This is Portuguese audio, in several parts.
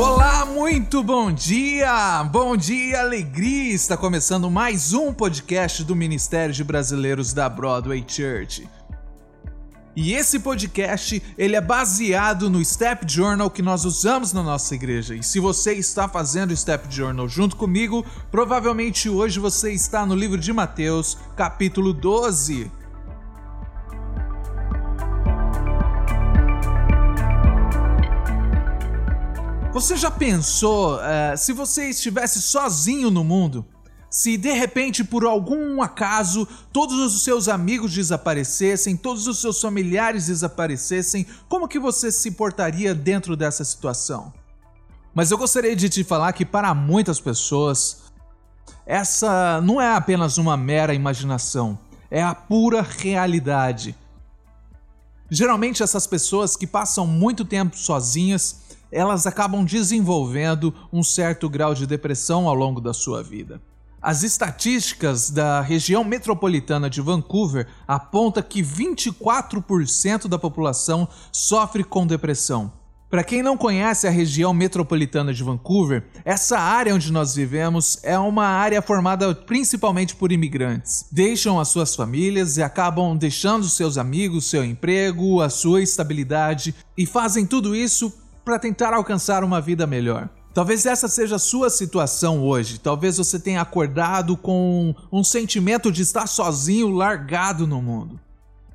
Olá, muito bom dia! Bom dia, alegria! Está começando mais um podcast do Ministério de Brasileiros da Broadway Church. E esse podcast, ele é baseado no Step Journal que nós usamos na nossa igreja. E se você está fazendo o Step Journal junto comigo, provavelmente hoje você está no livro de Mateus, capítulo 12. Você já pensou uh, se você estivesse sozinho no mundo? Se de repente, por algum acaso, todos os seus amigos desaparecessem, todos os seus familiares desaparecessem, como que você se portaria dentro dessa situação? Mas eu gostaria de te falar que para muitas pessoas, essa não é apenas uma mera imaginação, é a pura realidade. Geralmente essas pessoas que passam muito tempo sozinhas, elas acabam desenvolvendo um certo grau de depressão ao longo da sua vida. As estatísticas da região metropolitana de Vancouver apontam que 24% da população sofre com depressão. Para quem não conhece a região metropolitana de Vancouver, essa área onde nós vivemos é uma área formada principalmente por imigrantes. Deixam as suas famílias e acabam deixando seus amigos, seu emprego, a sua estabilidade e fazem tudo isso para tentar alcançar uma vida melhor. Talvez essa seja a sua situação hoje. Talvez você tenha acordado com um sentimento de estar sozinho, largado no mundo.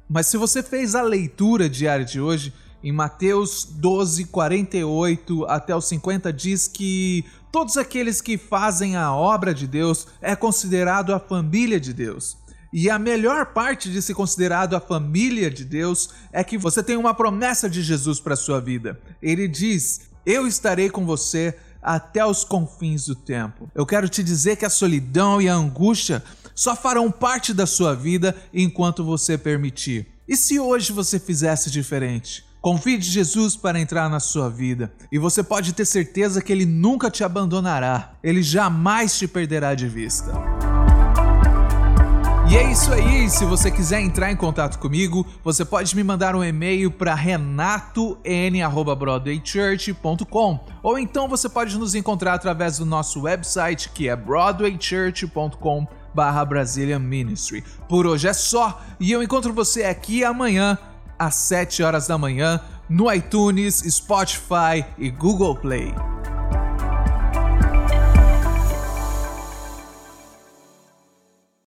Mas se você fez a leitura diária de hoje, em Mateus 12, 48 até os 50, diz que todos aqueles que fazem a obra de Deus é considerado a família de Deus. E a melhor parte de ser considerado a família de Deus é que você tem uma promessa de Jesus para sua vida. Ele diz: Eu estarei com você até os confins do tempo. Eu quero te dizer que a solidão e a angústia só farão parte da sua vida enquanto você permitir. E se hoje você fizesse diferente? Convide Jesus para entrar na sua vida e você pode ter certeza que ele nunca te abandonará, ele jamais te perderá de vista. E é isso aí. Se você quiser entrar em contato comigo, você pode me mandar um e-mail para renaton@broadwaychurch.com ou então você pode nos encontrar através do nosso website que é broadwaychurch.com barra Brazilian Ministry. Por hoje é só e eu encontro você aqui amanhã às 7 horas da manhã no iTunes, Spotify e Google Play.